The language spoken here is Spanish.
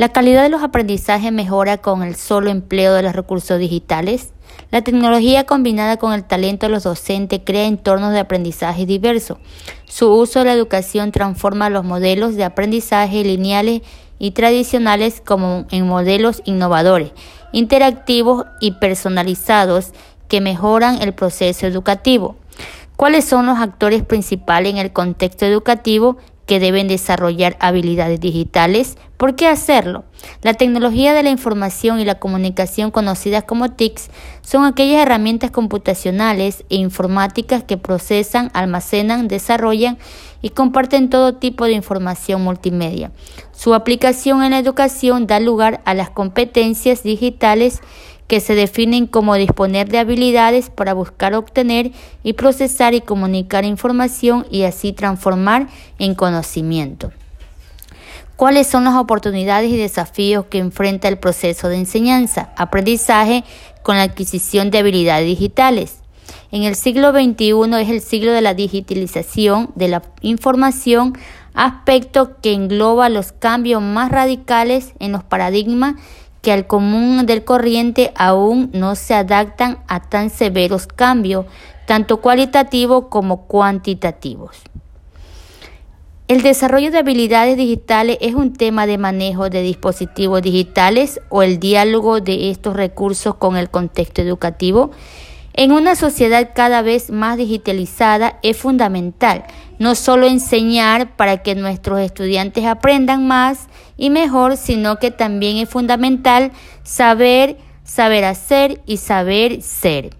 La calidad de los aprendizajes mejora con el solo empleo de los recursos digitales. La tecnología combinada con el talento de los docentes crea entornos de aprendizaje diversos. Su uso en la educación transforma los modelos de aprendizaje lineales y tradicionales como en modelos innovadores, interactivos y personalizados que mejoran el proceso educativo. ¿Cuáles son los actores principales en el contexto educativo que deben desarrollar habilidades digitales. ¿Por qué hacerlo? La tecnología de la información y la comunicación conocidas como TICs son aquellas herramientas computacionales e informáticas que procesan, almacenan, desarrollan y comparten todo tipo de información multimedia. Su aplicación en la educación da lugar a las competencias digitales que se definen como disponer de habilidades para buscar, obtener y procesar y comunicar información y así transformar en conocimiento. ¿Cuáles son las oportunidades y desafíos que enfrenta el proceso de enseñanza, aprendizaje con la adquisición de habilidades digitales? En el siglo XXI es el siglo de la digitalización de la información, aspecto que engloba los cambios más radicales en los paradigmas que al común del corriente aún no se adaptan a tan severos cambios, tanto cualitativos como cuantitativos. El desarrollo de habilidades digitales es un tema de manejo de dispositivos digitales o el diálogo de estos recursos con el contexto educativo. En una sociedad cada vez más digitalizada es fundamental no solo enseñar para que nuestros estudiantes aprendan más y mejor, sino que también es fundamental saber, saber hacer y saber ser.